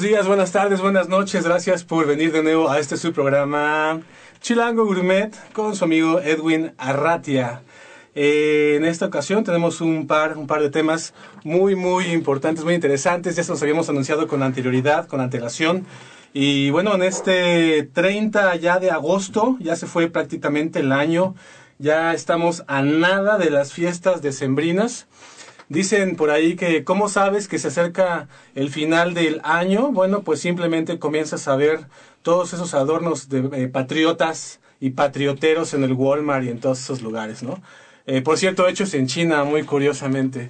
Buenos días, buenas tardes, buenas noches. Gracias por venir de nuevo a este su programa Chilango Gourmet con su amigo Edwin Arratia. Eh, en esta ocasión tenemos un par, un par de temas muy, muy importantes, muy interesantes. Ya se los habíamos anunciado con anterioridad, con antelación. Y bueno, en este 30 ya de agosto, ya se fue prácticamente el año. Ya estamos a nada de las fiestas decembrinas. Dicen por ahí que, ¿cómo sabes que se acerca el final del año? Bueno, pues simplemente comienzas a ver todos esos adornos de eh, patriotas y patrioteros en el Walmart y en todos esos lugares, ¿no? Eh, por cierto, hechos en China, muy curiosamente.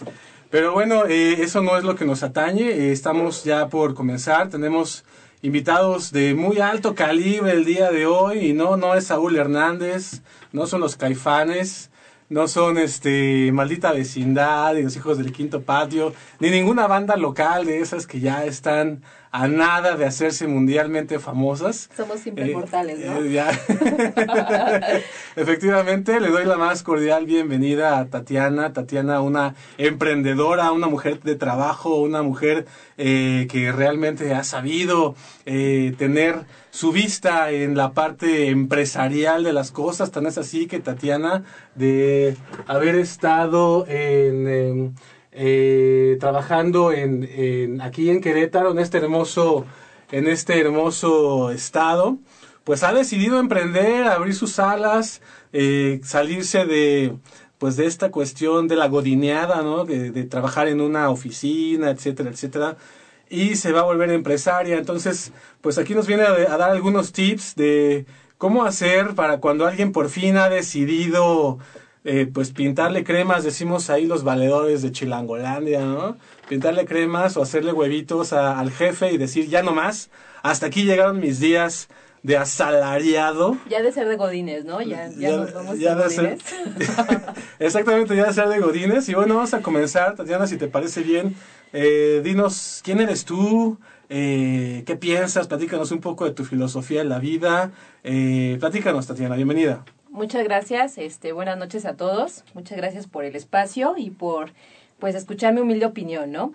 Pero bueno, eh, eso no es lo que nos atañe. estamos ya por comenzar. Tenemos invitados de muy alto calibre el día de hoy. Y no, no es Saúl Hernández, no son los caifanes no son este maldita vecindad y los hijos del quinto patio, ni ninguna banda local de esas que ya están a nada de hacerse mundialmente famosas. Somos siempre mortales, ¿no? Eh, Efectivamente, le doy la más cordial bienvenida a Tatiana. Tatiana, una emprendedora, una mujer de trabajo, una mujer eh, que realmente ha sabido eh, tener su vista en la parte empresarial de las cosas. Tan es así que Tatiana, de haber estado en, eh, trabajando en, aquí en Querétaro, en este hermoso, en este hermoso estado, pues ha decidido emprender, abrir sus alas, eh, salirse de pues de esta cuestión de la godineada, ¿no? De, de trabajar en una oficina, etcétera, etcétera y se va a volver empresaria. Entonces, pues aquí nos viene a, dar algunos tips de cómo hacer para cuando alguien por fin ha decidido eh, pues pintarle cremas, decimos ahí los valedores de Chilangolandia, ¿no? Pintarle cremas o hacerle huevitos al jefe y decir ya no más, hasta aquí llegaron mis días de asalariado. Ya de ser de Godines, ¿no? Ya, ya, nos vamos ya de, Ser, exactamente, ya de ser de Godines. Y bueno, vamos a comenzar, Tatiana, si te parece bien. Eh, dinos, ¿quién eres tú? Eh, ¿Qué piensas? Platícanos un poco de tu filosofía en la vida. Eh, platícanos, Tatiana, bienvenida. Muchas gracias, este, buenas noches a todos. Muchas gracias por el espacio y por pues escuchar mi humilde opinión, ¿no?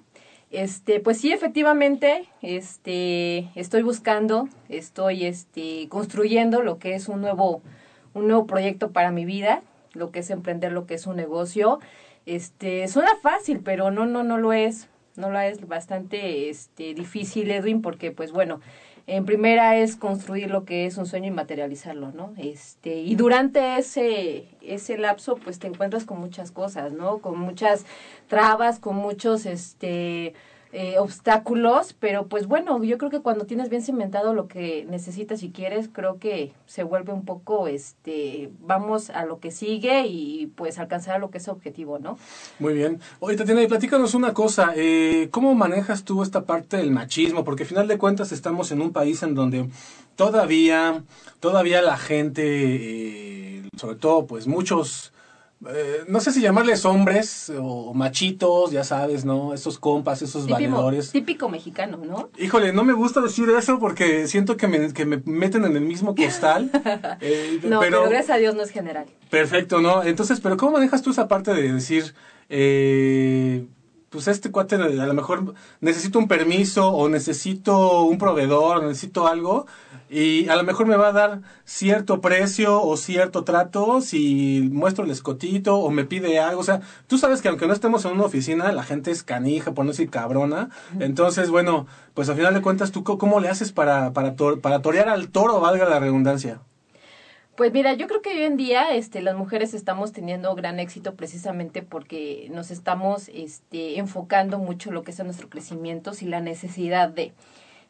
Este, pues sí, efectivamente, este, estoy buscando, estoy este, construyendo lo que es un nuevo, un nuevo proyecto para mi vida, lo que es emprender lo que es un negocio. Este, suena fácil, pero no, no, no lo es. No lo es bastante este, difícil, Edwin, porque pues bueno, en primera es construir lo que es un sueño y materializarlo, ¿no? Este, y durante ese, ese lapso, pues te encuentras con muchas cosas, ¿no? Con muchas trabas, con muchos, este, eh, obstáculos, pero pues bueno, yo creo que cuando tienes bien cimentado lo que necesitas y quieres, creo que se vuelve un poco, este, vamos a lo que sigue y pues alcanzar lo que es objetivo, ¿no? Muy bien. Oye, Tatiana, y platícanos una cosa, eh, ¿cómo manejas tú esta parte del machismo? Porque al final de cuentas estamos en un país en donde todavía, todavía la gente, eh, sobre todo pues muchos eh, no sé si llamarles hombres o machitos, ya sabes, ¿no? Esos compas, esos valedores. Típico mexicano, ¿no? Híjole, no me gusta decir eso porque siento que me, que me meten en el mismo costal. Eh, no, pero, gracias a Dios no es general. Perfecto, ¿no? Entonces, pero ¿cómo manejas tú esa parte de decir, eh, pues este cuate a lo mejor necesito un permiso o necesito un proveedor, necesito algo y a lo mejor me va a dar cierto precio o cierto trato si muestro el escotito o me pide algo. O sea, tú sabes que aunque no estemos en una oficina, la gente es canija, por no decir cabrona. Entonces, bueno, pues al final de cuentas, ¿tú cómo le haces para, para, para torear al toro, valga la redundancia? Pues mira, yo creo que hoy en día este, las mujeres estamos teniendo gran éxito precisamente porque nos estamos este, enfocando mucho lo que es nuestro crecimiento y la necesidad de.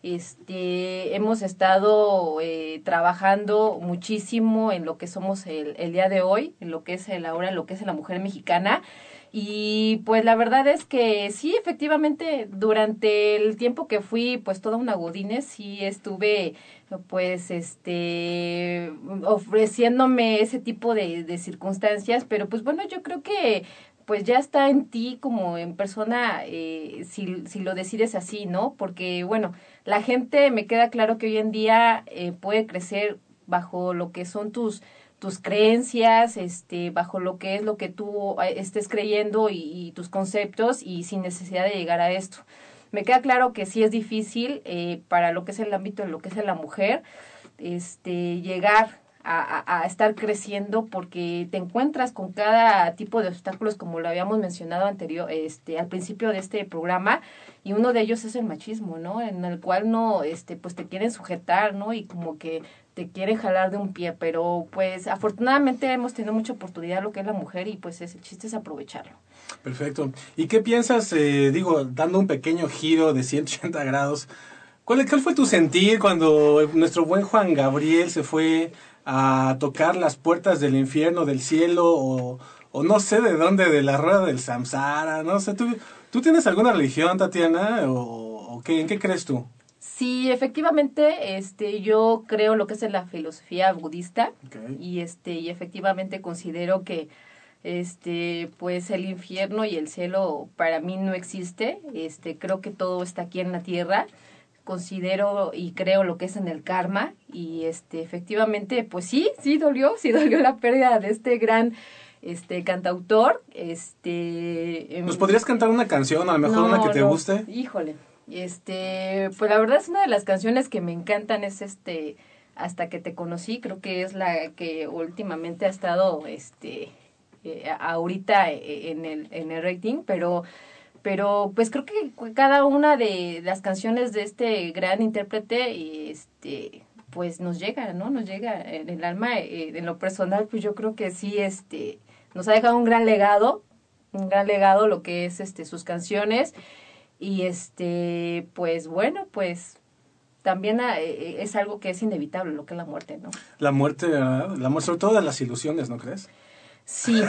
Este, hemos estado eh, trabajando muchísimo en lo que somos el, el, día de hoy, en lo que es el ahora, en lo que es la mujer mexicana. Y pues la verdad es que sí, efectivamente, durante el tiempo que fui pues toda una godines, sí estuve pues este ofreciéndome ese tipo de, de circunstancias, pero pues bueno, yo creo que pues ya está en ti como en persona eh, si, si lo decides así, ¿no? Porque bueno, la gente me queda claro que hoy en día eh, puede crecer bajo lo que son tus tus creencias, este, bajo lo que es lo que tú eh, estés creyendo y, tus conceptos y sin necesidad de llegar a esto. Me queda claro que sí es difícil eh, para lo que es el ámbito de lo que es la mujer, este, llegar a, a, estar creciendo porque te encuentras con cada tipo de obstáculos como lo habíamos mencionado anterior este al principio de este programa y uno de ellos es el machismo no en el cual no este pues te quieren sujetar no y como que te quieren jalar de un pie pero pues afortunadamente hemos tenido mucha oportunidad lo que es la mujer y pues el chiste es aprovecharlo. Perfecto. Y qué piensas eh, digo dando un pequeño giro de 180 grados ¿Cuál, ¿Cuál fue tu sentir cuando nuestro buen Juan Gabriel se fue a tocar las puertas del infierno, del cielo, o, o no sé de dónde, de la rueda del samsara, no sé, ¿tú, ¿tú tienes alguna religión, Tatiana, o, o qué, en qué crees tú? Sí, efectivamente, este, yo creo lo que es en la filosofía budista Okay. y este, y efectivamente considero que este, pues el infierno y el cielo para mí no existe, este, creo que todo está aquí en la tierra considero y creo lo que es en el karma y este efectivamente pues sí sí dolió sí dolió la pérdida de este gran este cantautor este ¿Nos podrías cantar una canción, a lo mejor no, una que te no, guste? híjole este pues la verdad es una de las canciones que me encantan es este hasta que te conocí creo que es la que últimamente ha estado este eh, ahorita eh, en el en el rating pero pero pues creo que cada una de las canciones de este gran intérprete este pues nos llega no nos llega en el alma eh, en lo personal pues yo creo que sí este nos ha dejado un gran legado un gran legado lo que es este sus canciones y este pues bueno pues también eh, es algo que es inevitable lo que es la muerte no La muerte. La muerte, sobre todo de las ilusiones, ¿no crees? Sí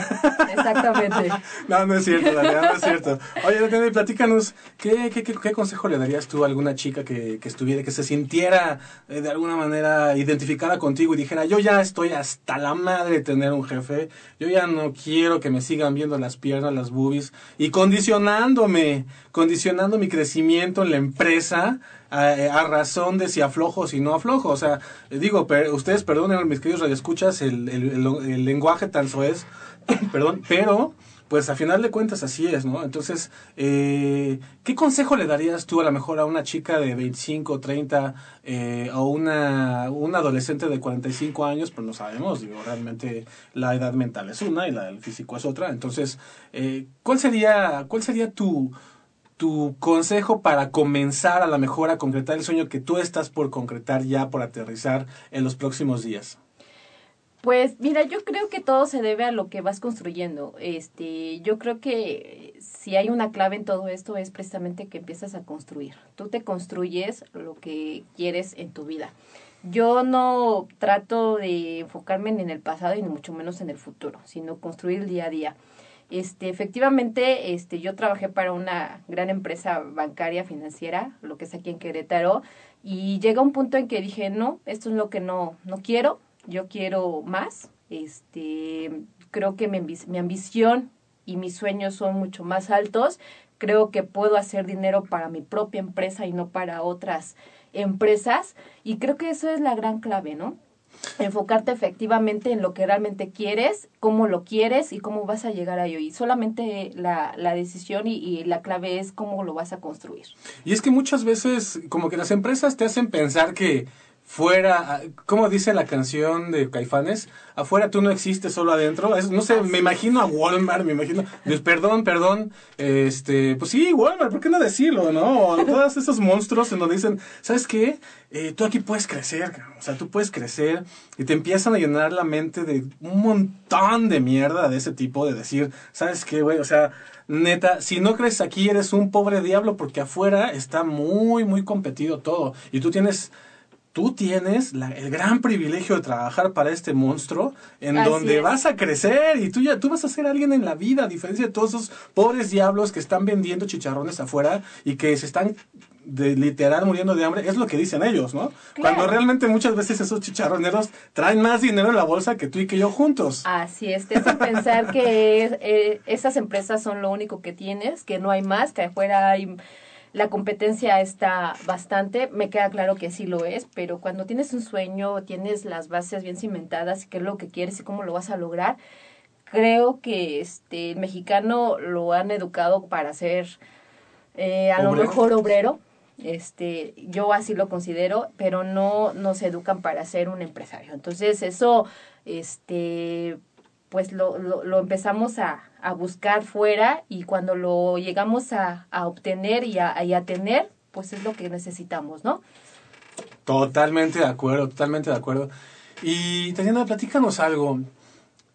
exactamente No, no es cierto, Daniela, no es cierto. Oye, Daniela, platícanos, ¿qué, qué, qué, qué consejo le darías tú a alguna chica que, que estuviera, que se sintiera eh, de alguna manera identificada contigo y dijera, yo ya estoy hasta la madre de tener un jefe, yo ya no quiero que me sigan viendo las piernas, las boobies, y condicionándome, condicionando mi crecimiento en la empresa a, a razón de si aflojo o si no aflojo. O sea, digo, ustedes perdonen, mis queridos radioescuchas, el, el, el, lenguaje tan soez, perdón, pero pues a final de cuentas así es, ¿no? Entonces, eh, ¿qué consejo le darías tú a lo mejor a una chica de 25, 30 eh, o una, una adolescente de 45 años? Pues no sabemos, digo, realmente la edad mental es una y la del físico es otra. Entonces, eh, ¿cuál sería, cuál sería tu, tu consejo para comenzar a lo mejor a concretar el sueño que tú estás por concretar ya, por aterrizar en los próximos días? Pues mira, yo creo que todo se debe a lo que vas construyendo. Este, yo creo que si hay una clave en todo esto es precisamente que empiezas a construir. Tú te construyes lo que quieres en tu vida. Yo no trato de enfocarme en el pasado y ni mucho menos en el futuro, sino construir día a día. Este, efectivamente, este, yo trabajé para una gran empresa bancaria financiera, lo que es aquí en Querétaro, y llega un punto en que dije, no, esto es lo que no, no quiero, yo quiero más. Este, creo que mi, mi, ambición y mis sueños son mucho más altos. Creo que puedo hacer dinero para mi propia empresa y no para otras empresas. Y creo que eso es la gran clave, ¿no? Enfocarte efectivamente en lo que realmente quieres, cómo lo quieres y cómo vas a llegar a ello. Y solamente la, la decisión y, y, la clave es cómo lo vas a construir. Y es que muchas veces como que las empresas te hacen pensar que fuera, como dice la canción de Caifanes, afuera tú no existes, solo adentro. no sé, me imagino a Walmart, me imagino, pues, perdón, perdón, este, pues sí, Walmart, ¿por qué no decirlo, no? O todos esos monstruos en donde dicen, ¿sabes qué? Eh, tú aquí puedes crecer, o sea, tú puedes crecer y te empiezan a llenar la mente de un montón de mierda de ese tipo, de decir, ¿sabes qué, güey? O sea, neta, si no crees aquí eres un pobre diablo porque afuera está muy, muy competido todo y tú tienes tú tienes el gran privilegio de trabajar para este monstruo en donde vas a crecer y tú ya tú vas a ser alguien en la vida, a diferencia de todos esos pobres diablos que están vendiendo chicharrones afuera y que se están de literal muriendo de hambre, es lo que dicen ellos, ¿no? Cuando realmente muchas veces esos chicharroneros traen más dinero en la bolsa que tú y que yo juntos. Así es, te hace pensar que eh, esas empresas son lo único que tienes, que no hay más, que afuera hay la competencia está bastante, me queda claro que sí lo es, pero cuando tienes un sueño, tienes las bases bien cimentadas qué es lo que quieres y cómo lo vas a lograr, creo que este el mexicano lo han educado para ser eh, a lo mejor obrero, este yo así lo considero pero no nos educan para ser un empresario. Entonces eso este pues lo, lo, empezamos a, a, buscar fuera y cuando lo llegamos a, a obtener y a, a tener, pues es lo que necesitamos, ¿no? Totalmente de acuerdo, totalmente de acuerdo. Y Tatiana, platícanos algo.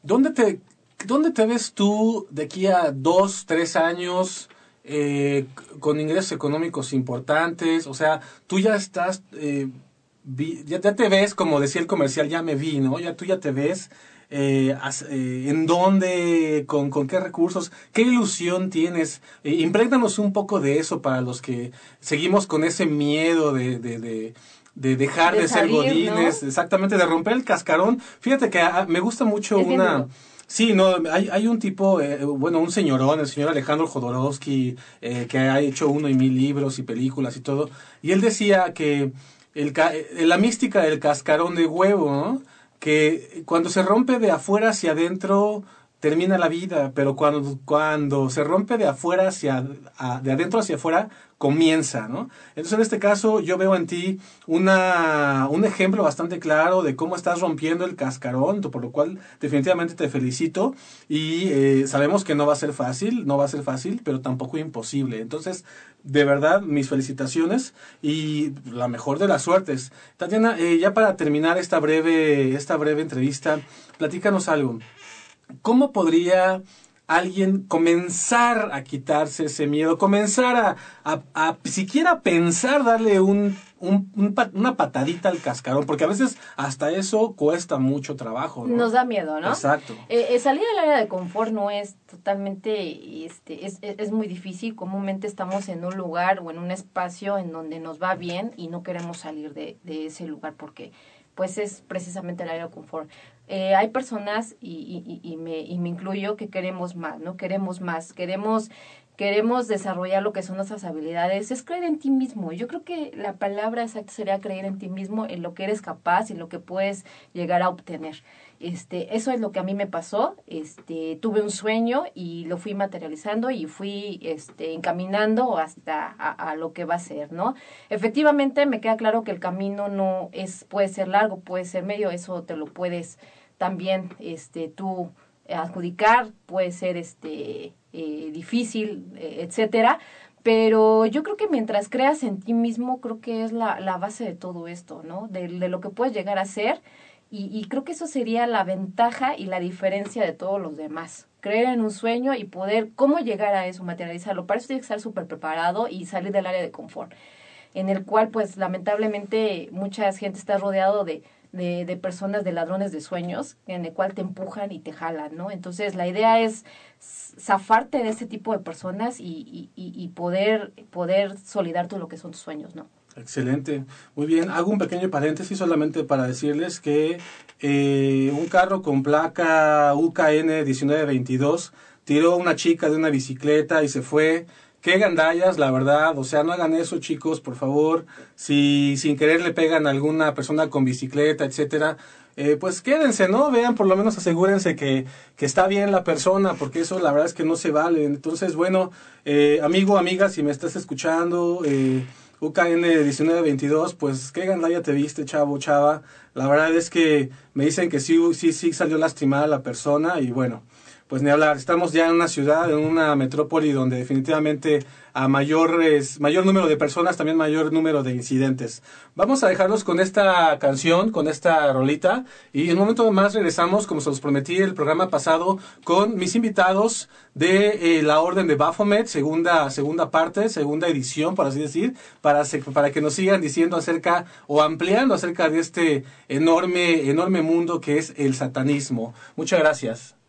¿Dónde te, dónde te ves tú de aquí a dos, tres años eh, con ingresos económicos importantes? O sea, tú ya estás, eh, ya, ya, te ves, como decía el comercial, ya me vi, ¿no? Ya tú ya te ves eh, eh, en dónde, con, con, qué recursos, qué ilusión tienes. Eh, imprégnanos un poco de eso para los que seguimos con ese miedo de, de, de de dejar de, ser godines, exactamente, de romper el cascarón. Fíjate que ah, me gusta mucho una... Sí, no, hay, hay un tipo, eh, bueno, un señorón, el señor Alejandro Jodorowsky, eh, que ha hecho uno y mil libros y películas y todo, y él decía que el, la mística del cascarón de huevo, ¿no? Que cuando se rompe de afuera hacia adentro termina la vida, pero cuando, cuando se rompe de afuera hacia, de adentro hacia afuera, comienza, ¿no? Entonces, en este caso, yo veo en ti una, un ejemplo bastante claro de cómo estás rompiendo el cascarón, por lo cual definitivamente te felicito y eh, sabemos que no va a ser fácil, no va a ser fácil, pero tampoco imposible. Entonces, de verdad, mis felicitaciones y la mejor de las suertes. Tatiana, eh, ya para terminar esta breve, esta breve entrevista, platícanos algo. ¿Cómo podría alguien comenzar a quitarse ese miedo, comenzar a, a, siquiera pensar darle un, un, una patadita al cascarón, porque a veces hasta eso cuesta mucho trabajo. Nos da miedo, ¿no? Exacto. Eh, eh, salir del área de confort no es totalmente, este, es, es, es muy difícil. Comúnmente estamos en un lugar o en un espacio en donde nos va bien y no queremos salir de, de ese lugar porque pues es precisamente el área de confort. Eh, hay personas, y, y, y, me, y me incluyo, que queremos más, ¿no? Queremos más, queremos, queremos desarrollar lo que son nuestras habilidades, es creer en ti mismo. Yo creo que la palabra exacta sería creer en ti mismo, en lo que eres capaz y lo que puedes llegar a obtener. Este, eso es lo que a mí me pasó. Este, tuve un sueño y lo fui materializando y fui este, encaminando hasta a, lo que va a ser, ¿no? Efectivamente, me queda claro que el camino no es, puede ser largo, puede ser medio, eso te lo puedes también este, tú adjudicar, puede ser este, eh, difícil, eh, etcétera. Pero yo creo que mientras creas en ti mismo, creo que es la, la base de todo esto, ¿no? De, de lo que puedes llegar a ser y, y, creo que eso sería la ventaja y la diferencia de todos los demás. Creer en un sueño y poder, cómo llegar a eso, materializarlo. Para eso tienes que estar súper preparado y salir del área de confort, en el cual, pues, lamentablemente, mucha gente está rodeado de, de, de personas, de ladrones de sueños, en el cual te empujan y te jalan, ¿no? Entonces, la idea es zafarte de ese tipo de personas y, y, y poder, poder solidar todo lo que son tus sueños, ¿no? Excelente. Muy bien. Hago un pequeño paréntesis solamente para decirles que eh, un carro con placa UKN 1922 tiró a una chica de una bicicleta y se fue qué gandallas, la verdad, o sea, no hagan eso, chicos, por favor. Si sin querer le pegan a alguna persona con bicicleta, etcétera, eh, pues quédense, ¿no? Vean, por lo menos asegúrense que, que está bien la persona, porque eso la verdad es que no se vale. Entonces, bueno, eh, amigo, amiga, si me estás escuchando, eh, UKN 1922, pues qué gandalla te viste, chavo, chava. La verdad es que me dicen que sí, sí, sí salió lastimada la persona y bueno, pues ni hablar, estamos ya en una ciudad, en una metrópoli donde definitivamente a mayores, mayor número de personas, también mayor número de incidentes. Vamos a dejarlos con esta canción, con esta rolita, y en un momento más regresamos, como se los prometí el programa pasado, con mis invitados de eh, la Orden de Baphomet, segunda, segunda parte, segunda edición, por así decir, para, para que nos sigan diciendo acerca o ampliando acerca de este enorme, enorme mundo que es el satanismo. Muchas gracias.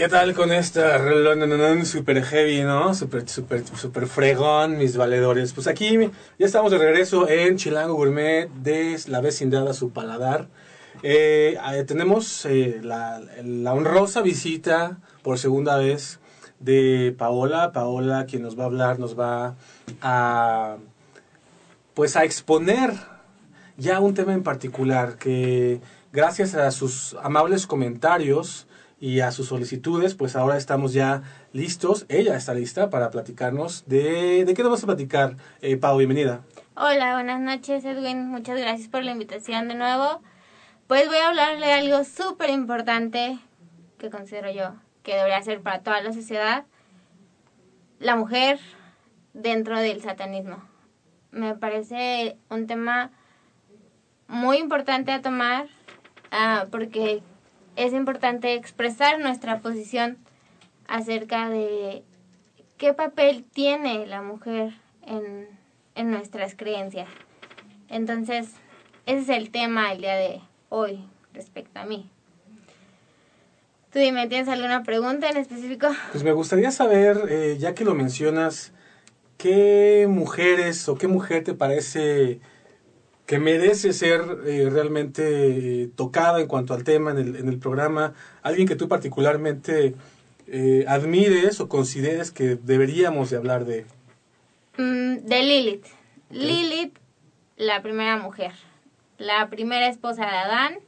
Qué tal con esta super heavy, no? Super, super, super fregón, mis valedores. Pues aquí ya estamos de regreso en Chilango Gourmet, de la vecindad a su paladar. Eh, tenemos eh, la, la, honrosa visita por segunda vez de Paola. Paola, quien nos va a hablar, nos va a, pues a exponer ya un tema en particular que gracias a sus amables comentarios y a sus solicitudes, pues ahora estamos ya listos. Ella está lista para platicarnos de... ¿De qué nos vas a platicar, eh, Pau? Bienvenida. Hola, buenas noches, Edwin. Muchas gracias por la invitación de nuevo. Pues voy a hablarle de algo súper importante que considero yo que debería ser para toda la sociedad. La mujer dentro del satanismo. Me parece un tema muy importante a tomar uh, porque es importante expresar nuestra posición acerca de qué papel tiene la mujer en, en nuestras creencias. Entonces, ese es el tema el día de hoy respecto a mí. Tú dime, ¿tienes alguna pregunta en específico? Pues me gustaría saber, eh, ya que lo mencionas, ¿qué mujeres o qué mujer te parece que merece ser eh, realmente eh, tocada en cuanto al tema en el, en el programa? Alguien que tú particularmente admires o consideres que deberíamos de hablar de. Mm, de Lilith. Lilith, la primera mujer la primera esposa de Adán.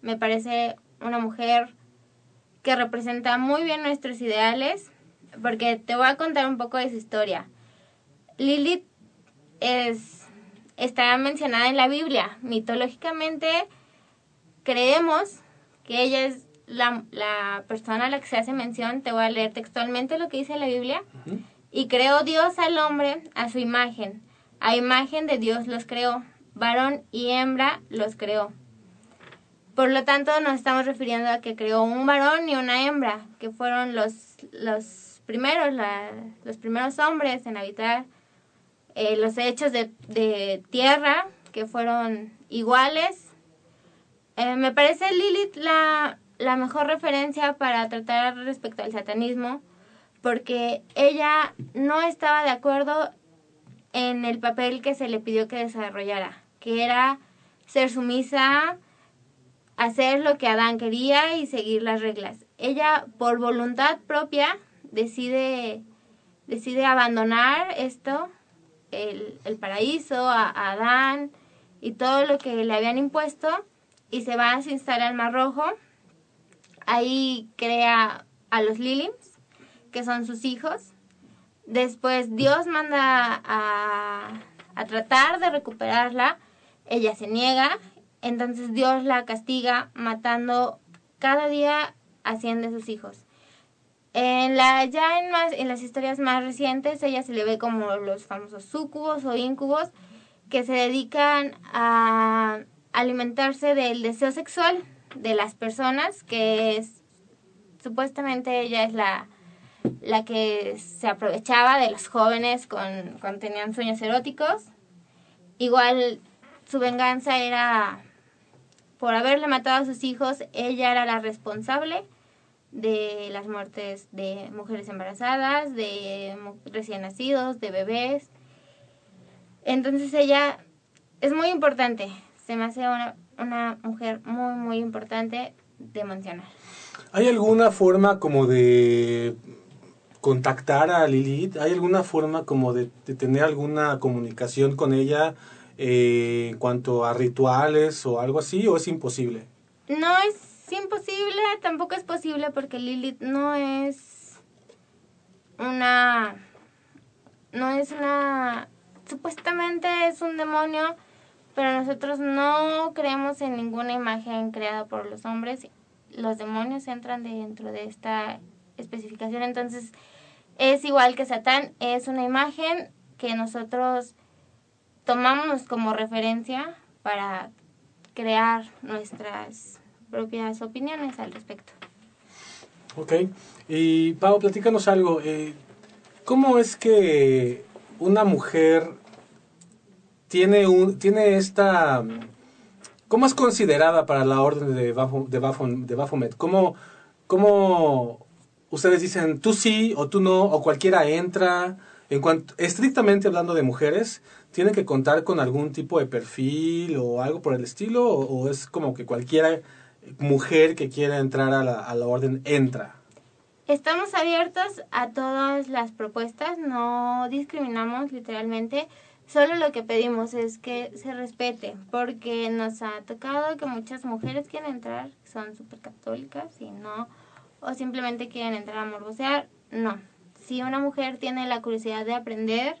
Me parece una mujer que representa muy bien nuestros ideales, porque te voy a contar un poco de su historia. Lilith es, está mencionada en la Biblia. Mitológicamente creemos que ella es la, la, persona a la que se hace mención. Te voy a leer textualmente lo que dice la Biblia. Y creó Dios al hombre a su imagen. A imagen de Dios los creó varón y hembra los creó. Por lo tanto, nos estamos refiriendo a que creó un varón y una hembra, que fueron los, los primeros, los primeros hombres en habitar eh, los hechos de, de, tierra, que fueron iguales. Eh, me parece Lilith la, la mejor referencia para tratar respecto al satanismo, porque ella no estaba de acuerdo en el papel que se le pidió que desarrollara que era ser sumisa, hacer lo que Adán quería y seguir las reglas. Ella, por voluntad propia, decide, decide abandonar esto, el, paraíso, a, Adán y todo lo que le habían impuesto, y se va a instalar al Mar Rojo. Ahí crea a los Lilims, que son sus hijos. Después Dios manda a, a tratar de recuperarla, ella se niega, entonces Dios la castiga matando cada día a 100 de sus hijos. En la, ya en, más, en las historias más recientes, ella se le ve como los famosos sucubos o incubos que se dedican a alimentarse del deseo sexual de las personas, que es, supuestamente ella es la, la que se aprovechaba de los jóvenes con, cuando tenían sueños eróticos. Igual su venganza era por haberle matado a sus hijos, ella era la responsable de las muertes de mujeres embarazadas, de recién nacidos, de bebés. Entonces ella es muy importante, se me hace una, una mujer muy, muy importante de mencionar. ¿Hay alguna forma como de contactar a Lilith? ¿Hay alguna forma como de, de tener alguna comunicación con ella? eh, en cuanto a rituales o algo así, o es imposible? No es imposible, tampoco es posible porque Lilith no es una... No es una... Supuestamente es un demonio, pero nosotros no creemos en ninguna imagen creada por los hombres. Los demonios entran dentro de esta especificación, entonces es igual que Satán, es una imagen que nosotros tomamos como referencia para crear nuestras propias opiniones al respecto. Ok. Y Pau, platícanos algo. Eh, ¿Cómo es que una mujer tiene, un, tiene esta... ¿Cómo es considerada para la orden de, Bafo, de, Baphomet? ¿Cómo, ¿Cómo ustedes dicen tú sí o tú no, o cualquiera entra. En cuanto, estrictamente hablando de mujeres, ¿tienen que contar con algún tipo de perfil o algo por el estilo? ¿O, o es como que cualquiera mujer que quiera entrar a la, a la orden entra? Estamos abiertos a todas las propuestas, no discriminamos literalmente, solo lo que pedimos es que se respete, porque nos ha tocado que muchas mujeres quieren entrar, son súper católicas y no, o simplemente quieren entrar a morbosear, no. Si una mujer tiene la curiosidad de aprender,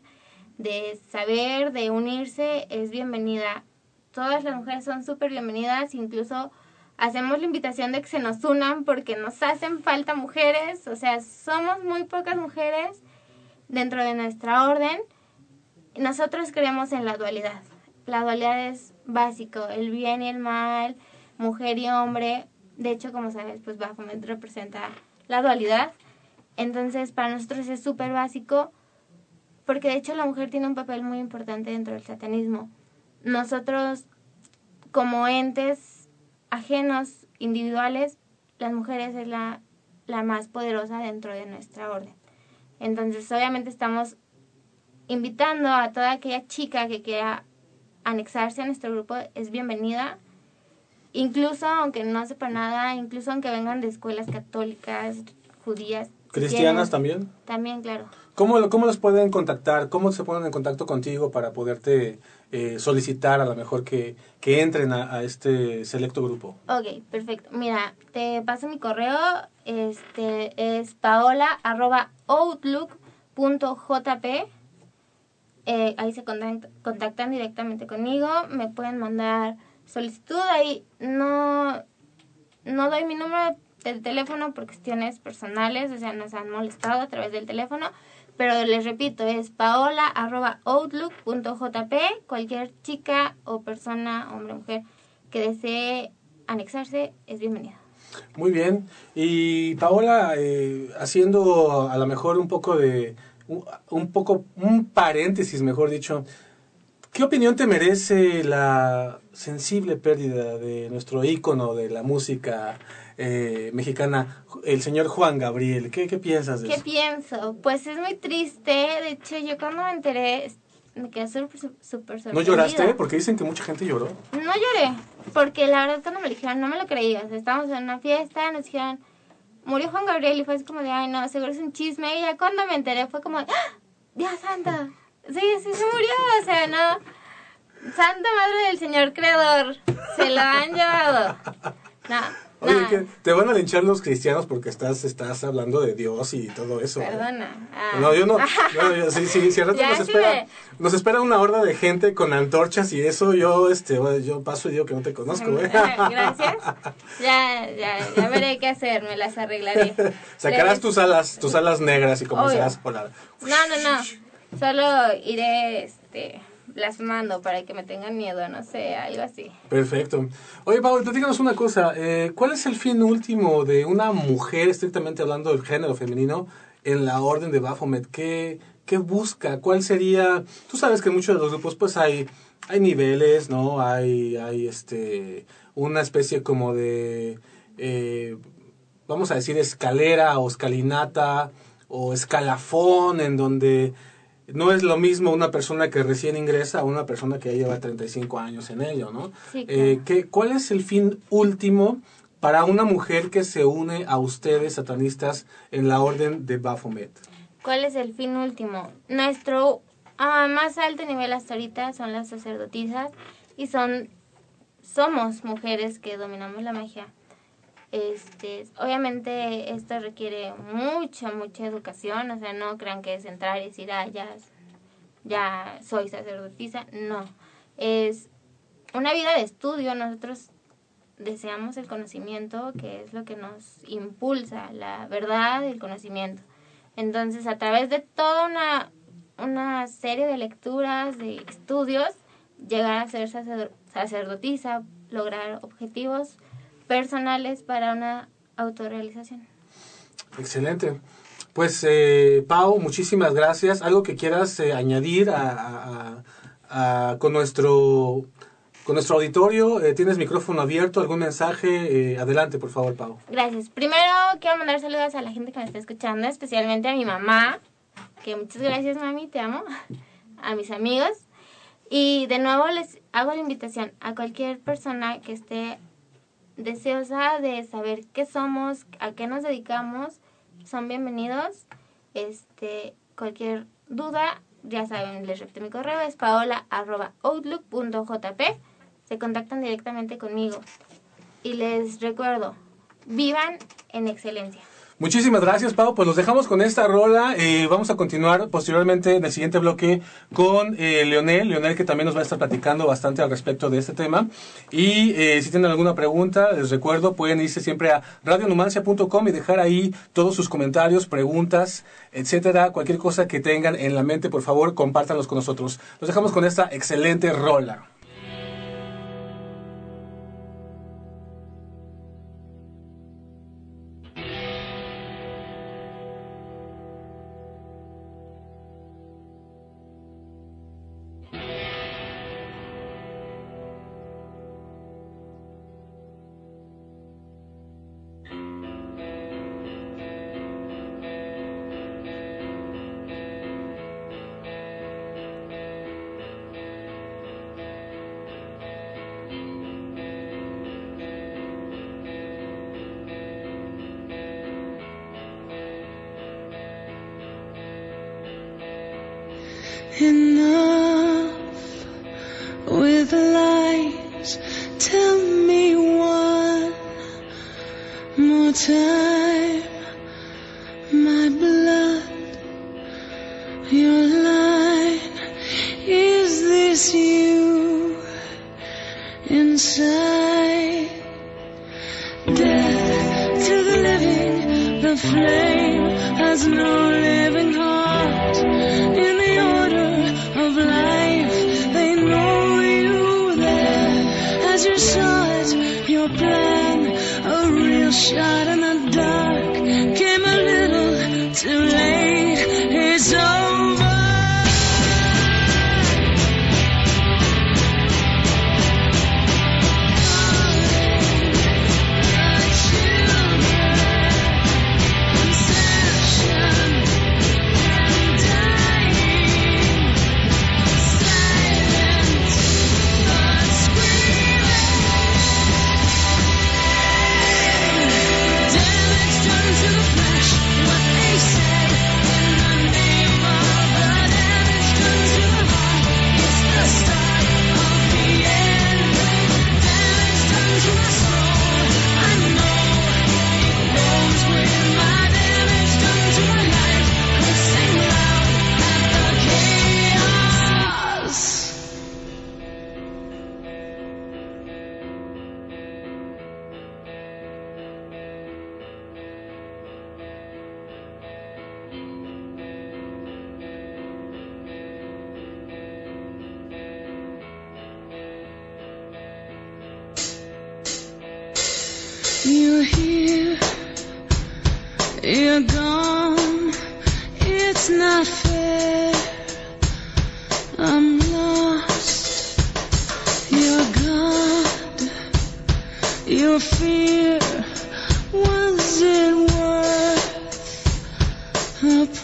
de saber, de unirse, es bienvenida. Todas las mujeres son súper bienvenidas, incluso hacemos la invitación de que se nos unan porque nos hacen falta mujeres, o sea, somos muy pocas mujeres dentro de nuestra orden. Nosotros creemos en la dualidad. La dualidad es básico, el bien y el mal, mujer y hombre. De hecho, como sabes, pues Baphomet representa la dualidad. Entonces, para nosotros es súper básico porque de hecho la mujer tiene un papel muy importante dentro del satanismo. Nosotros, como entes ajenos, individuales, las mujeres es la, la más poderosa dentro de nuestra orden. Entonces, obviamente estamos invitando a toda aquella chica que quiera anexarse a nuestro grupo, es bienvenida. Incluso aunque no sepa nada, incluso aunque vengan de escuelas católicas, judías. ¿Cristianas también? También, claro. ¿Cómo, ¿Cómo los pueden contactar? ¿Cómo se ponen en contacto contigo para poderte eh, solicitar a lo mejor que, que entren a, este selecto grupo? Ok, perfecto. Mira, te paso mi correo. Este es paola arroba outlook.jp. Eh, ahí se contact- contactan directamente conmigo. Me pueden mandar solicitud. Ahí no, no doy mi número de teléfono por cuestiones personales. O sea, nos han molestado a través del teléfono. Pero les repito, es paola arroba outlook.jp. Cualquier chica o persona, hombre o mujer, que desee anexarse es bienvenida. Muy bien. Y Paola, eh, haciendo a lo mejor un poco de, un, un poco, un paréntesis, mejor dicho, ¿qué opinión te merece la sensible pérdida de nuestro ícono de la música eh, mexicana, el señor Juan Gabriel? ¿Qué, qué piensas de ¿Qué eso? pienso? Pues es muy triste. De hecho, yo cuando me enteré me quedé súper súper ¿No sorprendida. lloraste? Porque dicen que mucha gente lloró. No lloré, porque la verdad cuando me lo dijeron no me lo creía. O sea, estábamos en una fiesta, nos dijeron, murió Juan Gabriel y fue así como de, ay no, seguro es un chisme. Y ya cuando me enteré fue como, ¡Ah! Dios santo, sí, sí se murió, o sea, no. Santa Madre del Señor Creador, se lo han llevado. No, Oye, no, que te van a linchar los cristianos porque estás, estás hablando de Dios y todo eso. ¿eh? perdona. Ah. No, yo no. no, yo- sí, sí, sí, al rato nos espera, me- nos espera una horda de gente con antorchas y eso yo, este, yo paso y digo que no te conozco, ¿eh? Gracias. Ya, ya, ya veré qué hacer, me las arreglaré. Sacarás tus alas, tus alas negras y comenzarás a volar. No, no, no. Solo iré, este, blasfemando para que me tengan miedo, no sé, algo así. Perfecto. Oye, Pablo, platícanos una cosa. eh, ¿Cuál es el fin último de una mujer, estrictamente hablando del género femenino, en la orden de Baphomet? ¿Qué, qué busca? ¿Cuál sería...? Tú sabes que en muchos de los grupos, pues, hay, hay niveles, ¿no? Hay, hay, este, una especie como de... eh, vamos a decir, escalera o escalinata o escalafón en donde no es lo mismo una persona que recién ingresa a una persona que ya lleva 35 años en ello, ¿no? Sí, Eh. ¿qué- ¿Cuál es el fin último para una mujer que se une a ustedes, satanistas, en la orden de Baphomet? ¿Cuál es el fin último? Nuestro ah, más alto nivel hasta ahorita son las sacerdotisas y son somos mujeres que dominamos la magia. Este, obviamente esto requiere mucha, mucha educación, o sea, no crean que es entrar y decir, ah, ya, ya soy sacerdotisa, no. Es una vida de estudio, nosotros deseamos el conocimiento, que es lo que nos impulsa, la verdad el conocimiento. Entonces, a través de toda una, una serie de lecturas, de estudios, llegar a ser sacer- sacerdotisa, lograr objetivos personales para una autorrealización. Excelente. Pues, eh, Pau, muchísimas gracias. ¿Algo que quieras eh, añadir a, a- a- a- con nuestro con nuestro auditorio. Eh, tienes micrófono abierto, algún mensaje. Eh, adelante, por favor, Pau. Gracias. Primero quiero mandar saludos a la gente que me está escuchando, especialmente a mi mamá, que muchas gracias, mami, te amo. A mis amigos. Y de nuevo les hago la invitación a cualquier persona que esté deseosa de saber qué somos, a qué nos dedicamos, son bienvenidos. Este, cualquier duda, ya saben, les repito mi correo, es paola.outlook.jp. Se contactan directamente conmigo. Y les recuerdo, vivan en excelencia. Muchísimas gracias, Pau. Pues los dejamos con esta rola. Eh, vamos a continuar posteriormente en el siguiente bloque con eh, Leonel. Leonel que también nos va a estar platicando bastante al respecto de este tema. Y eh, si tienen alguna pregunta, les recuerdo, pueden irse siempre a radionumancia.com y dejar ahí todos sus comentarios, preguntas, etcétera. Cualquier cosa que tengan en la mente, por favor, compártanlos con nosotros. Los dejamos con esta excelente rola. The flame has no living heart. In the order of life, they know you there. As you saw it, your plan, a real shot in the dark, came a little too late. It's over. A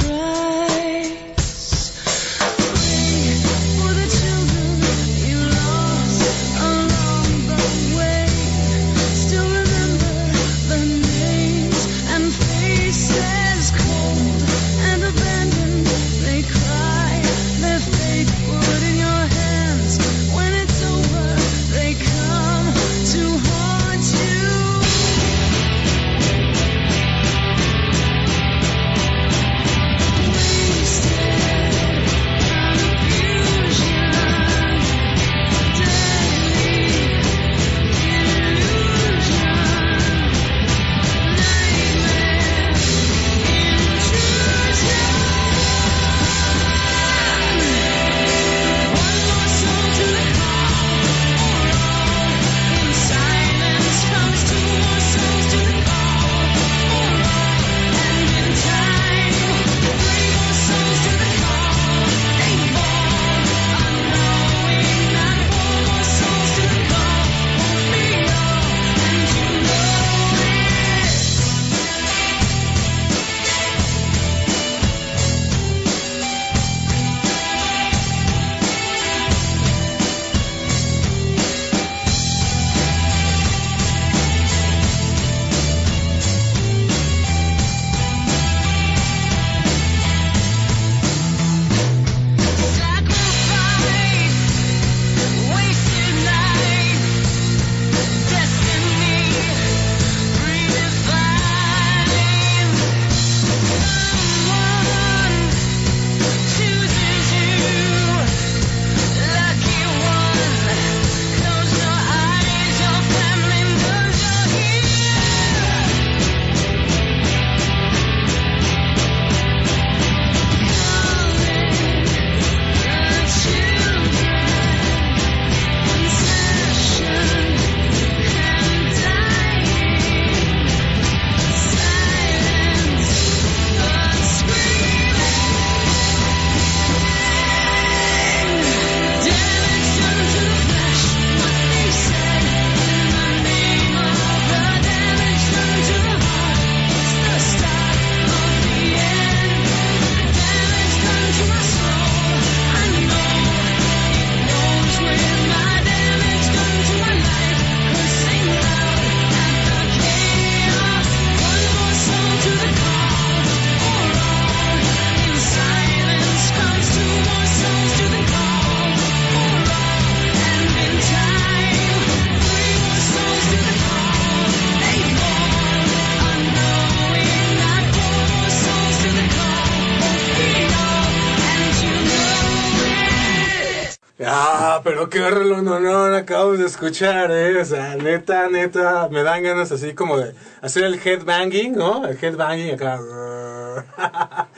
rollo no, no, acabamos de escuchar, eh. O sea, neta, neta, me dan ganas así como de hacer el headbanging, ¿no? El headbanging acá.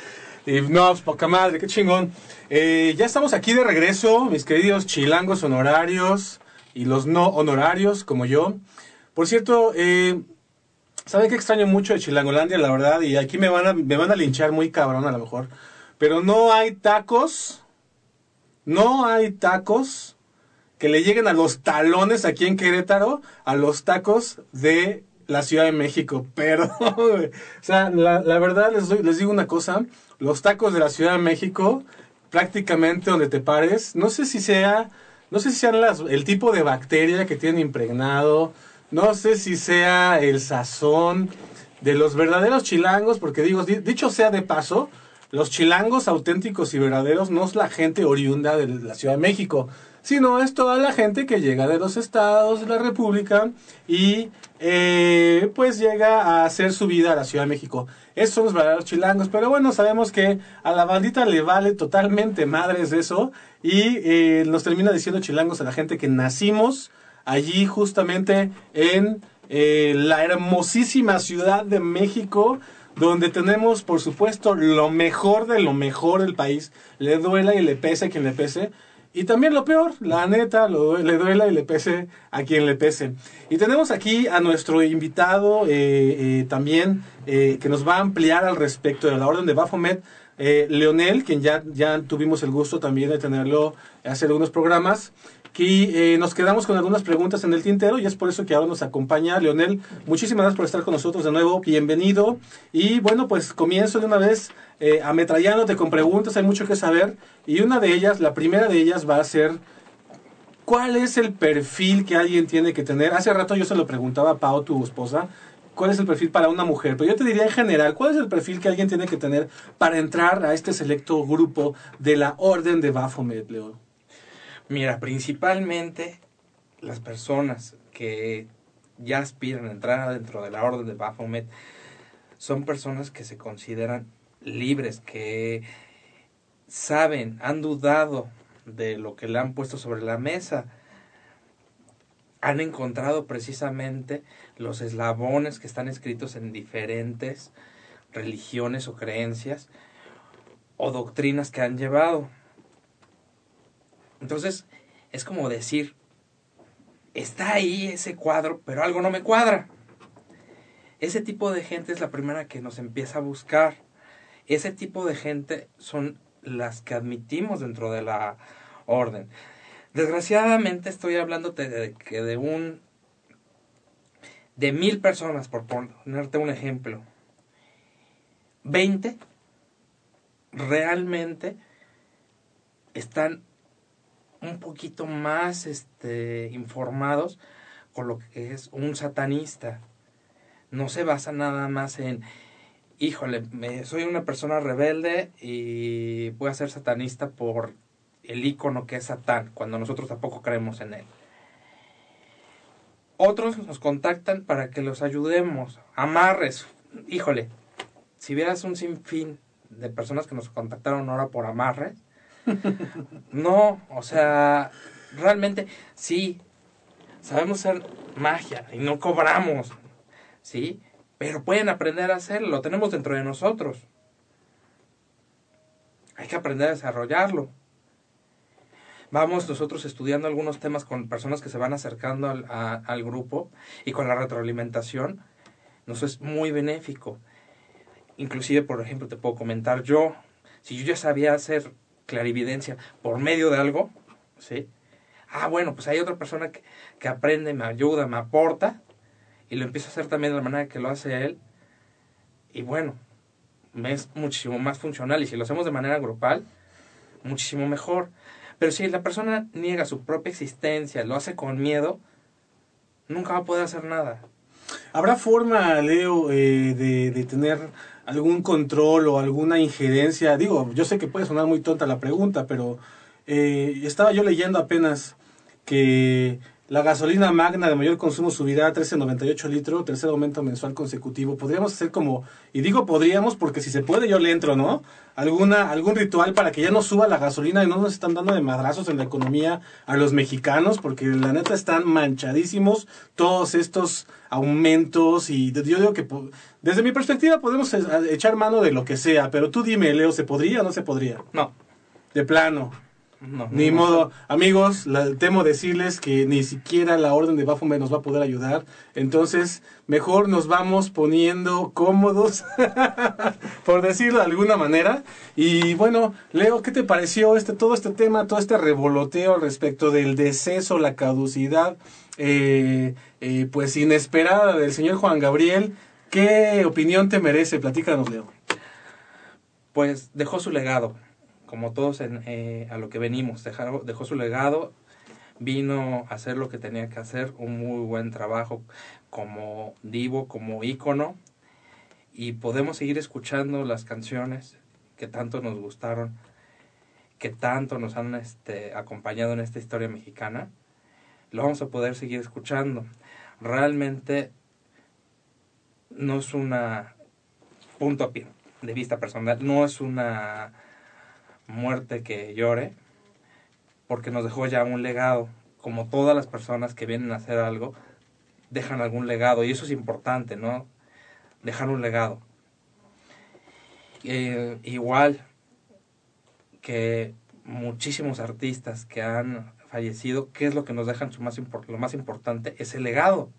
y no, pues poca madre, qué chingón. Eh, ya estamos aquí de regreso, mis queridos chilangos honorarios y los no honorarios, como yo. Por cierto, eh, ¿saben qué extraño mucho de Chilangolandia, la verdad? Y aquí me van a, me van a linchar muy cabrón a lo mejor. Pero no hay tacos, no hay tacos que le lleguen a los talones aquí en Querétaro, a los tacos de la Ciudad de México. Güey. O sea, la, la verdad les, doy- les digo una cosa, los tacos de la Ciudad de México, prácticamente donde te pares, no sé si sea, no sé si sean las, el tipo de bacteria que tienen impregnado, no sé si sea el sazón de los verdaderos chilangos, porque digo, di- dicho sea de paso, los chilangos auténticos y verdaderos no es la gente oriunda de la Ciudad de México, sino es toda la gente que llega de los estados de la República y eh, pues llega a hacer su vida a la Ciudad de México. Esos son los verdaderos chilangos, pero bueno, sabemos que a la bandita le vale totalmente madres eso y eh, nos termina diciendo chilangos a la gente que nacimos allí justamente en eh, la hermosísima Ciudad de México, donde tenemos, por supuesto, lo mejor de lo mejor del país. Le duela y le pese a quien le pese. Y también lo peor, la neta, le duela y le pese a quien le pese. Y tenemos aquí a nuestro invitado eh, eh, también, eh, que nos va a ampliar al respecto de la orden de Baphomet, eh, Leonel, quien ya, ya tuvimos el gusto también de tenerlo hace algunos programas. Que eh, nos quedamos con algunas preguntas en el tintero y es por eso que ahora nos acompaña Leonel. Muchísimas gracias por estar con nosotros de nuevo. Bienvenido. Y bueno, pues comienzo de una vez eh, ametrallándote con preguntas. Hay mucho que saber. Y una de ellas, la primera de ellas va a ser, ¿cuál es el perfil que alguien tiene que tener? Hace rato yo se lo preguntaba a Pau, tu esposa. ¿Cuál es el perfil para una mujer? Pero yo te diría en general, ¿cuál es el perfil que alguien tiene que tener para entrar a este selecto grupo de la Orden de Baphomet, Leo? Mira, principalmente las personas que ya aspiran a entrar dentro de la orden de Baphomet son personas que se consideran libres, que saben, han dudado de lo que le han puesto sobre la mesa, han encontrado precisamente los eslabones que están escritos en diferentes religiones o creencias o doctrinas que han llevado. Entonces, es como decir, está ahí ese cuadro, pero algo no me cuadra. Ese tipo de gente es la primera que nos empieza a buscar. Ese tipo de gente son las que admitimos dentro de la orden. Desgraciadamente estoy hablándote de que de un de mil personas, por ponerte un ejemplo, 20 realmente están un poquito más este, informados con lo que es un satanista. No se basa nada más en, híjole, soy una persona rebelde y voy a ser satanista por el icono que es Satán, cuando nosotros tampoco creemos en él. Otros nos contactan para que los ayudemos. Amarres. Híjole, si vieras un sinfín de personas que nos contactaron ahora por amarres, no, o sea, realmente sí, sabemos hacer magia y no cobramos, ¿sí? Pero pueden aprender a hacerlo, lo tenemos dentro de nosotros. Hay que aprender a desarrollarlo. Vamos nosotros estudiando algunos temas con personas que se van acercando al, al grupo y con la retroalimentación nos es muy benéfico. Inclusive, por ejemplo, te puedo comentar yo, si yo ya sabía hacer clarividencia por medio de algo, ¿sí? Ah, bueno, pues hay otra persona que, que aprende, me ayuda, me aporta, y lo empiezo a hacer también de la manera que lo hace él, y bueno, es muchísimo más funcional, y si lo hacemos de manera grupal, muchísimo mejor. Pero si la persona niega su propia existencia, lo hace con miedo, nunca va a poder hacer nada. ¿Habrá forma, Leo, eh, de, de tener algún control o alguna injerencia? Digo, yo sé que puede sonar muy tonta la pregunta, pero eh, estaba yo leyendo apenas que La gasolina magna de mayor consumo subirá a 13.98 litros, tercer aumento mensual consecutivo. Podríamos hacer como, y digo podríamos porque si se puede yo le entro, ¿no? Alguna, algún ritual para que ya no suba la gasolina y no nos están dando de madrazos en la economía a los mexicanos, porque la neta están manchadísimos todos estos aumentos y yo digo que desde mi perspectiva podemos echar mano de lo que sea, pero tú dime, Leo, ¿se podría o no se podría? No, De plano. No. Ni no, modo, amigos, la- temo decirles que ni siquiera la orden de Baphomet nos va a poder ayudar. Entonces, mejor nos vamos poniendo cómodos, por decirlo de alguna manera. Y bueno, Leo, ¿qué te pareció este todo este tema, todo este revoloteo respecto del deceso, la caducidad, eh, eh, pues inesperada del señor Juan Gabriel? ¿Qué opinión te merece? Platícanos, Leo. Pues dejó su legado, como todos eh, a lo que venimos. Dejaron- dejó su legado, vino a hacer lo que tenía que hacer, un muy buen trabajo como divo, como ícono. Y podemos seguir escuchando las canciones que tanto nos gustaron, que tanto nos han este, acompañado en esta historia mexicana. Lo vamos a poder seguir escuchando. Realmente no es una punto a pie de vista personal, no es una muerte que llore, porque nos dejó ya un legado, como todas las personas que vienen a hacer algo, dejan algún legado, y eso es importante, ¿no? Dejar un legado. Eh, igual que muchísimos artistas que han fallecido, ¿qué es lo que nos dejan su más lo más importante? Es el legado.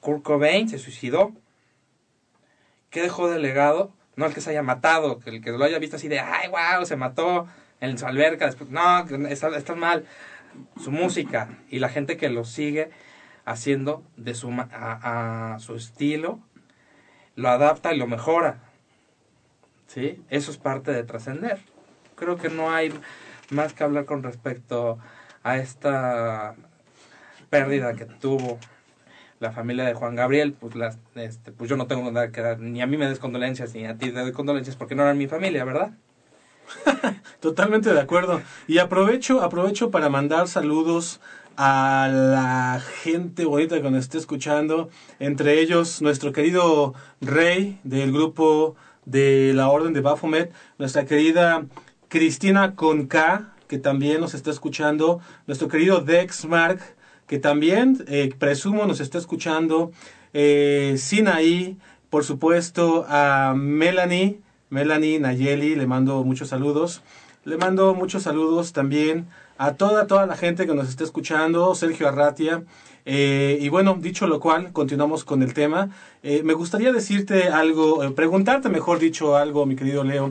Kurt Cobain se suicidó. ¿Qué dejó de legado? No el que se haya matado, que el que lo haya visto así de, ay, wow, se mató en su alberca. Después, no, está, está mal. Su música y la gente que lo sigue haciendo de su, a, a su estilo, lo adapta y lo mejora. ¿Sí? Eso es parte de trascender. Creo que no hay más que hablar con respecto a esta pérdida que tuvo la familia de Juan Gabriel, pues, las, este, pues yo no tengo nada que dar, ni a mí me des condolencias, ni a ti te doy condolencias, porque no eran mi familia, ¿verdad? Totalmente de acuerdo. Y aprovecho, aprovecho para mandar saludos a la gente bonita que nos esté escuchando, entre ellos nuestro querido Rey del grupo de la Orden de Baphomet, nuestra querida Cristina Conca, que también nos está escuchando, nuestro querido Dex Mark, que también eh, presumo nos está escuchando, eh, Sinaí, por supuesto, a Melanie, Melanie Nayeli, le mando muchos saludos. Le mando muchos saludos también a toda, toda la gente que nos está escuchando, Sergio Arratia. Eh, y bueno, dicho lo cual, continuamos con el tema. Eh, me gustaría decirte algo, preguntarte mejor dicho algo, mi querido Leo.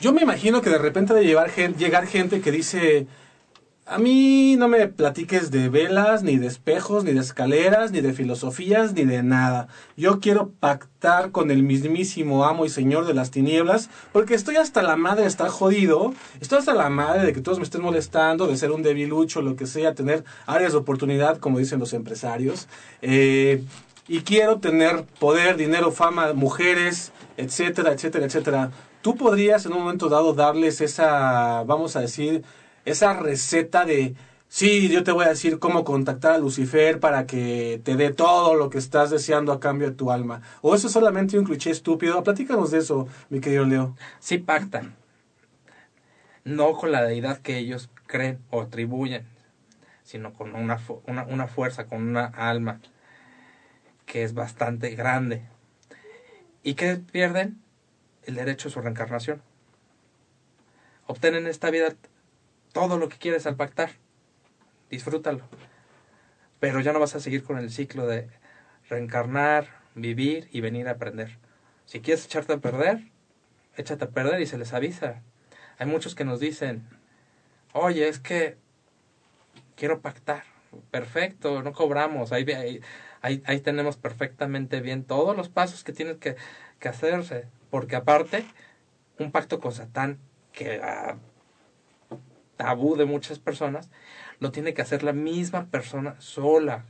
Yo me imagino que de repente de llevar llegar gente que dice, a mí no me platiques de velas, ni de espejos, ni de escaleras, ni de filosofías, ni de nada. Yo quiero pactar con el mismísimo amo y señor de las tinieblas, porque estoy hasta la madre de estar jodido, estoy hasta la madre de que todos me estén molestando, de ser un debilucho, lo que sea, tener áreas de oportunidad, como dicen los empresarios. Eh, y quiero tener poder, dinero, fama, mujeres, etcétera, etcétera, etcétera. Tú podrías en un momento dado darles esa, vamos a decir, esa receta de, sí, yo te voy a decir cómo contactar a Lucifer para que te dé todo lo que estás deseando a cambio de tu alma. O eso es solamente un cliché estúpido. Platícanos de eso, mi querido Leo. Sí pactan, no con la deidad que ellos creen o atribuyen, sino con una, una, una fuerza, con una alma que es bastante grande. ¿Y qué pierden? El derecho a su reencarnación. Obtienen en esta vida todo lo que quieres al pactar. Disfrútalo. Pero ya no vas a seguir con el ciclo de reencarnar, vivir y venir a aprender. Si quieres echarte a perder, échate a perder y se les avisa. Hay muchos que nos dicen, oye, es que quiero pactar. Perfecto, no cobramos. Ahí, ahí, ahí, tenemos perfectamente bien todos los pasos que tienen que, que hacerse. Porque aparte, un pacto con Satán, que ah, tabú de muchas personas, lo tiene que hacer la misma persona sola.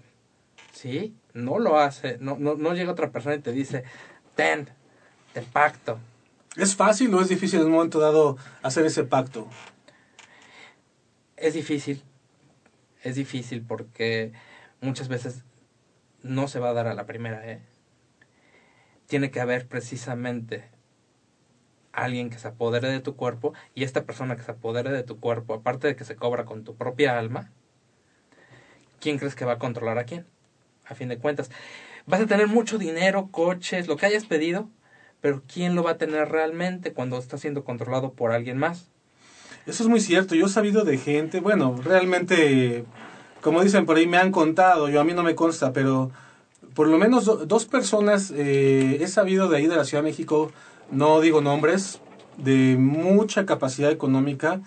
¿Sí? No lo hace, no, no, no llega otra persona y te dice, ten, te pacto. ¿Es fácil o es difícil en un momento dado hacer ese pacto? Es difícil. es difícil porque muchas veces no se va a dar a la primera, ¿eh? Tiene que haber precisamente alguien que se apodere de tu cuerpo y esta persona que se apodere de tu cuerpo, aparte de que se cobra con tu propia alma, ¿quién crees que va a controlar a quién? A fin de cuentas, vas a tener mucho dinero, coches, lo que hayas pedido, pero ¿quién lo va a tener realmente cuando está siendo controlado por alguien más? Eso es muy cierto. Yo he sabido de gente, bueno, realmente, como dicen por ahí, me han contado, yo a mí no me consta, pero por lo menos do- dos personas eh, he sabido de ahí de la Ciudad de México, no digo nombres, de mucha capacidad económica,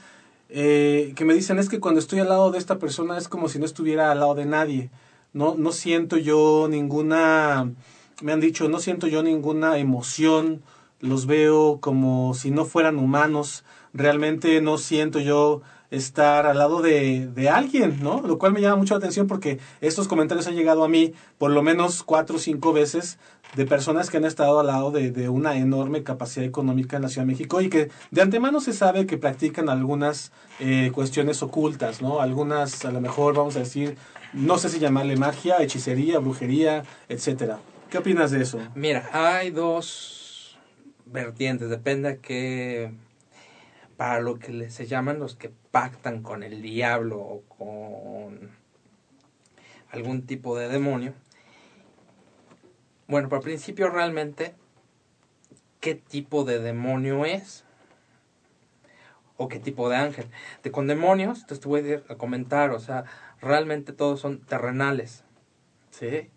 eh, que me dicen es que cuando estoy al lado de esta persona es como si no estuviera al lado de nadie. No, no siento yo ninguna, me han dicho, no siento yo ninguna emoción, los veo como si no fueran humanos, realmente no siento yo estar al lado de, de alguien, ¿no? Lo cual me llama mucho la atención porque estos comentarios han llegado a mí por lo menos cuatro o cinco veces de personas que han estado al lado de, de una enorme capacidad económica en la Ciudad de México y que de antemano se sabe que practican algunas eh, cuestiones ocultas, ¿no? Algunas, a lo mejor, vamos a decir, no sé si llamarle magia, hechicería, brujería, etcétera. ¿Qué opinas de eso? Mira, hay dos vertientes, depende a qué, para lo que se llaman los que pactan con el diablo o con algún tipo de demonio. Bueno, por principio realmente, ¿qué tipo de demonio es? ¿O qué tipo de ángel? De con demonios, te voy a comentar, o sea, realmente todos son terrenales, ¿sí?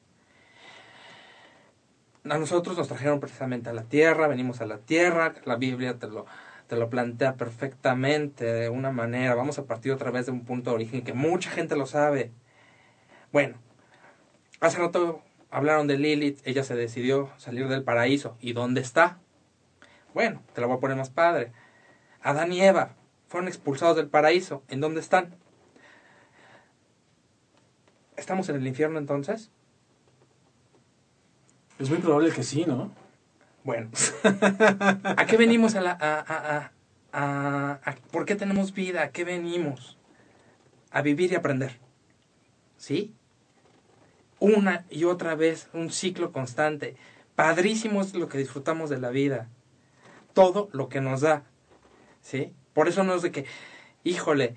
a nosotros nos trajeron precisamente a la tierra, venimos a la tierra, la Biblia te lo, te lo plantea perfectamente de una manera, vamos a partir otra vez de un punto de origen que mucha gente lo sabe. Bueno, hace rato hablaron de Lilith, ella se decidió salir del paraíso, ¿y dónde está? Bueno, te la voy a poner más padre. Adán y Eva fueron expulsados del paraíso, ¿en dónde están? ¿Estamos en el infierno entonces? Es muy probable que sí, ¿no? Bueno, ¿a qué venimos a la... A, a, a, ¿Por qué tenemos vida? ¿A qué venimos? A vivir y aprender. ¿Sí? Una y otra vez, un ciclo constante. Padrísimo es lo que disfrutamos de la vida. Todo lo que nos da. ¿Sí? Por eso no es de que, híjole,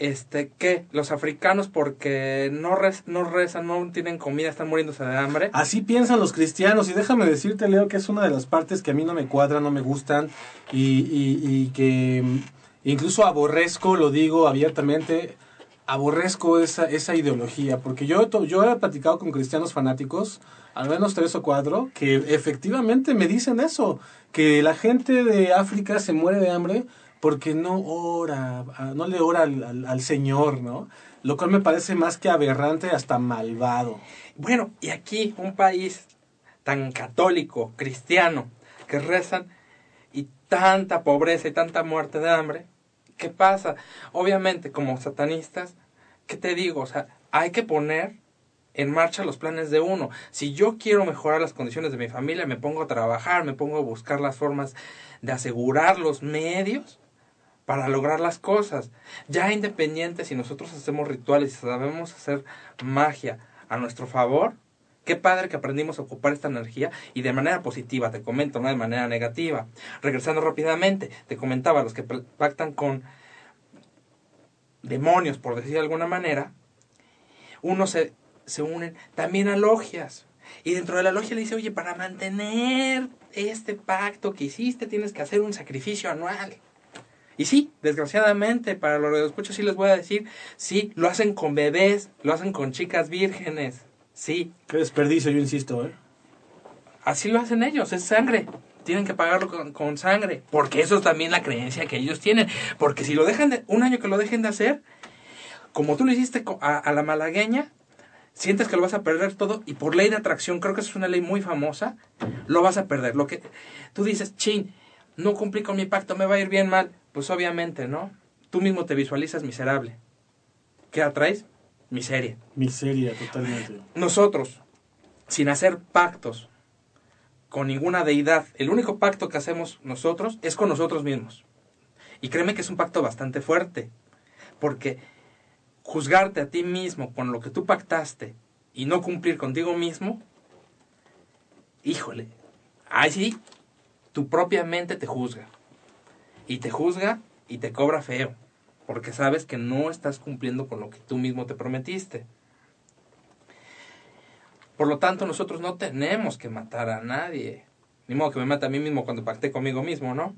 este, ¿qué? Los africanos porque no, rez- no rezan, no tienen comida, están muriéndose de hambre. Así piensan los cristianos y déjame decirte, Leo, que es una de las partes que a mí no me cuadran, no me gustan y, y- y que mm, incluso aborrezco, lo digo abiertamente, aborrezco esa, esa ideología, porque yo, yo he platicado con cristianos fanáticos, al menos tres o cuatro, que efectivamente me dicen eso, que la gente de África se muere de hambre porque no ora, ah, no le ora al, al- al Señor, ¿no? Lo cual me parece más que aberrante, hasta malvado. Bueno, y aquí un país tan católico, cristiano, que rezan y tanta pobreza y tanta muerte de hambre, ¿qué pasa? Obviamente, como satanistas, ¿qué te digo? O sea, hay que poner en marcha los planes de uno. Si yo quiero mejorar las condiciones de mi familia, me pongo a trabajar, me pongo a buscar las formas de asegurar los medios para lograr las cosas. Ya independiente si nosotros hacemos rituales y sabemos hacer magia a nuestro favor, qué padre que aprendimos a ocupar esta energía y de manera positiva, te comento, no de manera negativa. Regresando rápidamente, te comentaba, los que pactan con demonios, por decir de alguna manera, unos se, se unen también a logias. Y dentro de la logia le dice, oye, para mantener este pacto que hiciste tienes que hacer un sacrificio anual. Y sí, desgraciadamente, para los escucho sí les voy a decir, sí, lo hacen con bebés, lo hacen con chicas vírgenes, sí, Qué desperdicio, yo insisto, ¿eh? así lo hacen ellos, es sangre. Tienen que pagarlo con, con sangre, porque eso es también la creencia que ellos tienen. Porque si lo dejan de, un año que lo dejen de hacer, como tú lo hiciste a la malagueña, sientes que lo vas a perder todo y por ley de atracción, creo que eso es una ley muy famosa, lo vas a perder. Lo que tú dices, chin, no cumplí con mi pacto, me va a ir bien mal. Pues obviamente, ¿no? Tú mismo te visualizas miserable. ¿Qué atraes? Miseria. Miseria, totalmente. Nosotros, sin hacer pactos con ninguna deidad, el único pacto que hacemos nosotros es con nosotros mismos. Y créeme que es un pacto bastante fuerte, porque juzgarte a ti mismo con lo que tú pactaste y no cumplir contigo mismo, híjole, ahí sí, tu propia mente te juzga. Y te juzga y te cobra feo, porque sabes que no estás cumpliendo con lo que tú mismo te prometiste. Por lo tanto, nosotros no tenemos que matar a nadie. Ni modo que me mate a mí mismo cuando pacté conmigo mismo, ¿no?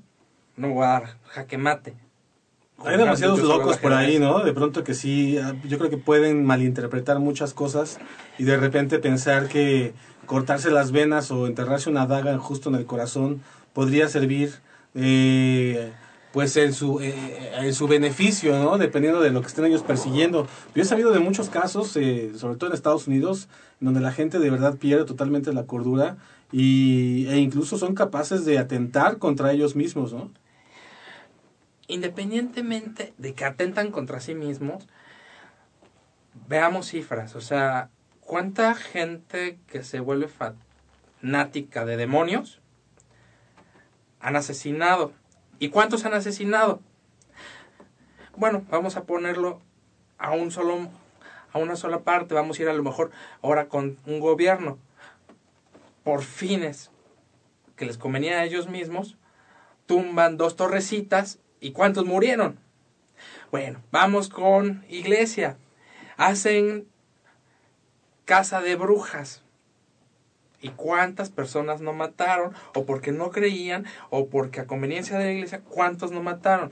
No voy a dar jaque mate. Hay demasiados locos por ahí. ¿no? De pronto que sí, ah, yo creo que pueden malinterpretar muchas cosas y de repente pensar que cortarse las venas o enterrarse una daga justo en el corazón podría servir eh, pues en su, eh, en su beneficio, ¿no? Dependiendo de lo que estén ellos persiguiendo. Yo he sabido de muchos casos, eh, sobre todo en Estados Unidos, donde la gente de verdad pierde totalmente la cordura y, e incluso son capaces de atentar contra ellos mismos, ¿no? independientemente de que atentan contra sí mismos, veamos cifras. O sea, ¿cuánta gente que se vuelve fanática de demonios han asesinado? ¿Y cuántos han asesinado? Bueno, vamos a ponerlo a un solo a una sola parte, vamos a ir a lo mejor ahora con un gobierno por fines que les convenía a ellos mismos, tumban dos torrecitas ¿Y cuántos murieron? Bueno, vamos con iglesia. Hacen casa de brujas. ¿Y cuántas personas no mataron? O porque no creían, o porque a conveniencia de la iglesia, ¿cuántos no mataron?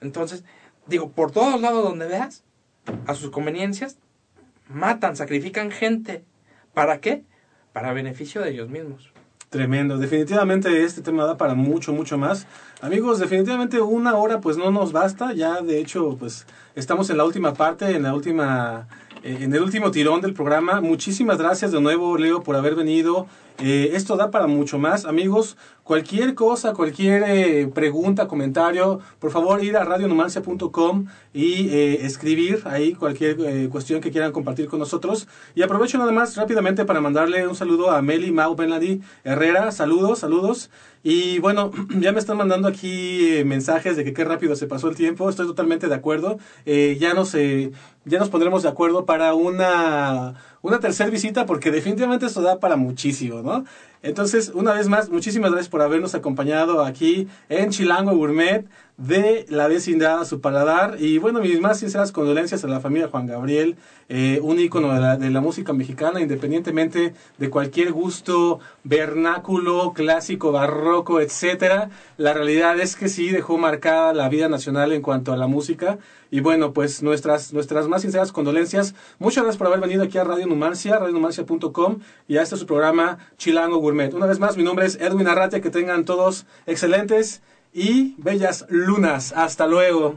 Entonces, digo, por todos lados donde veas, a sus conveniencias, matan, sacrifican gente. ¿Para qué? Para beneficio de ellos mismos. Tremendo, definitivamente este tema da para mucho, mucho más. Amigos, definitivamente una hora pues no nos basta, ya de hecho pues estamos en la última parte, en la última, en el último tirón del programa. Muchísimas gracias de nuevo Leo por haber venido. Eh, esto da para mucho más, amigos. Cualquier cosa, cualquier eh, pregunta, comentario, por favor ir a radionumancia.com y eh, escribir ahí cualquier cuestión que quieran compartir con nosotros. Y aprovecho nada más rápidamente para mandarle un saludo a Meli Mau Benladi Herrera. Saludos, saludos. Y bueno, ya me están mandando aquí mensajes de que qué rápido se pasó el tiempo. Estoy totalmente de acuerdo. Ya nos ya nos pondremos de acuerdo para una una tercera visita porque definitivamente esto da para muchísimo, ¿no? Entonces, una vez más, muchísimas gracias por habernos acompañado aquí en Chilango Gourmet de la vecindad a su paladar. Y bueno, mis más sinceras condolencias a la familia Juan Gabriel, eh, un ícono de la, de la música mexicana, independientemente de cualquier gusto vernáculo, clásico, barroco, etcétera. La realidad es que sí dejó marcada la vida nacional en cuanto a la música. Y bueno, pues nuestras, nuestras más sinceras condolencias. Muchas gracias por haber venido aquí a Radio Numancia, radionumancia.com y a este su programa Chilango Gourmet. Una vez más, mi nombre es Edwin Arrate. Que tengan todos excelentes y bellas lunas. Hasta luego.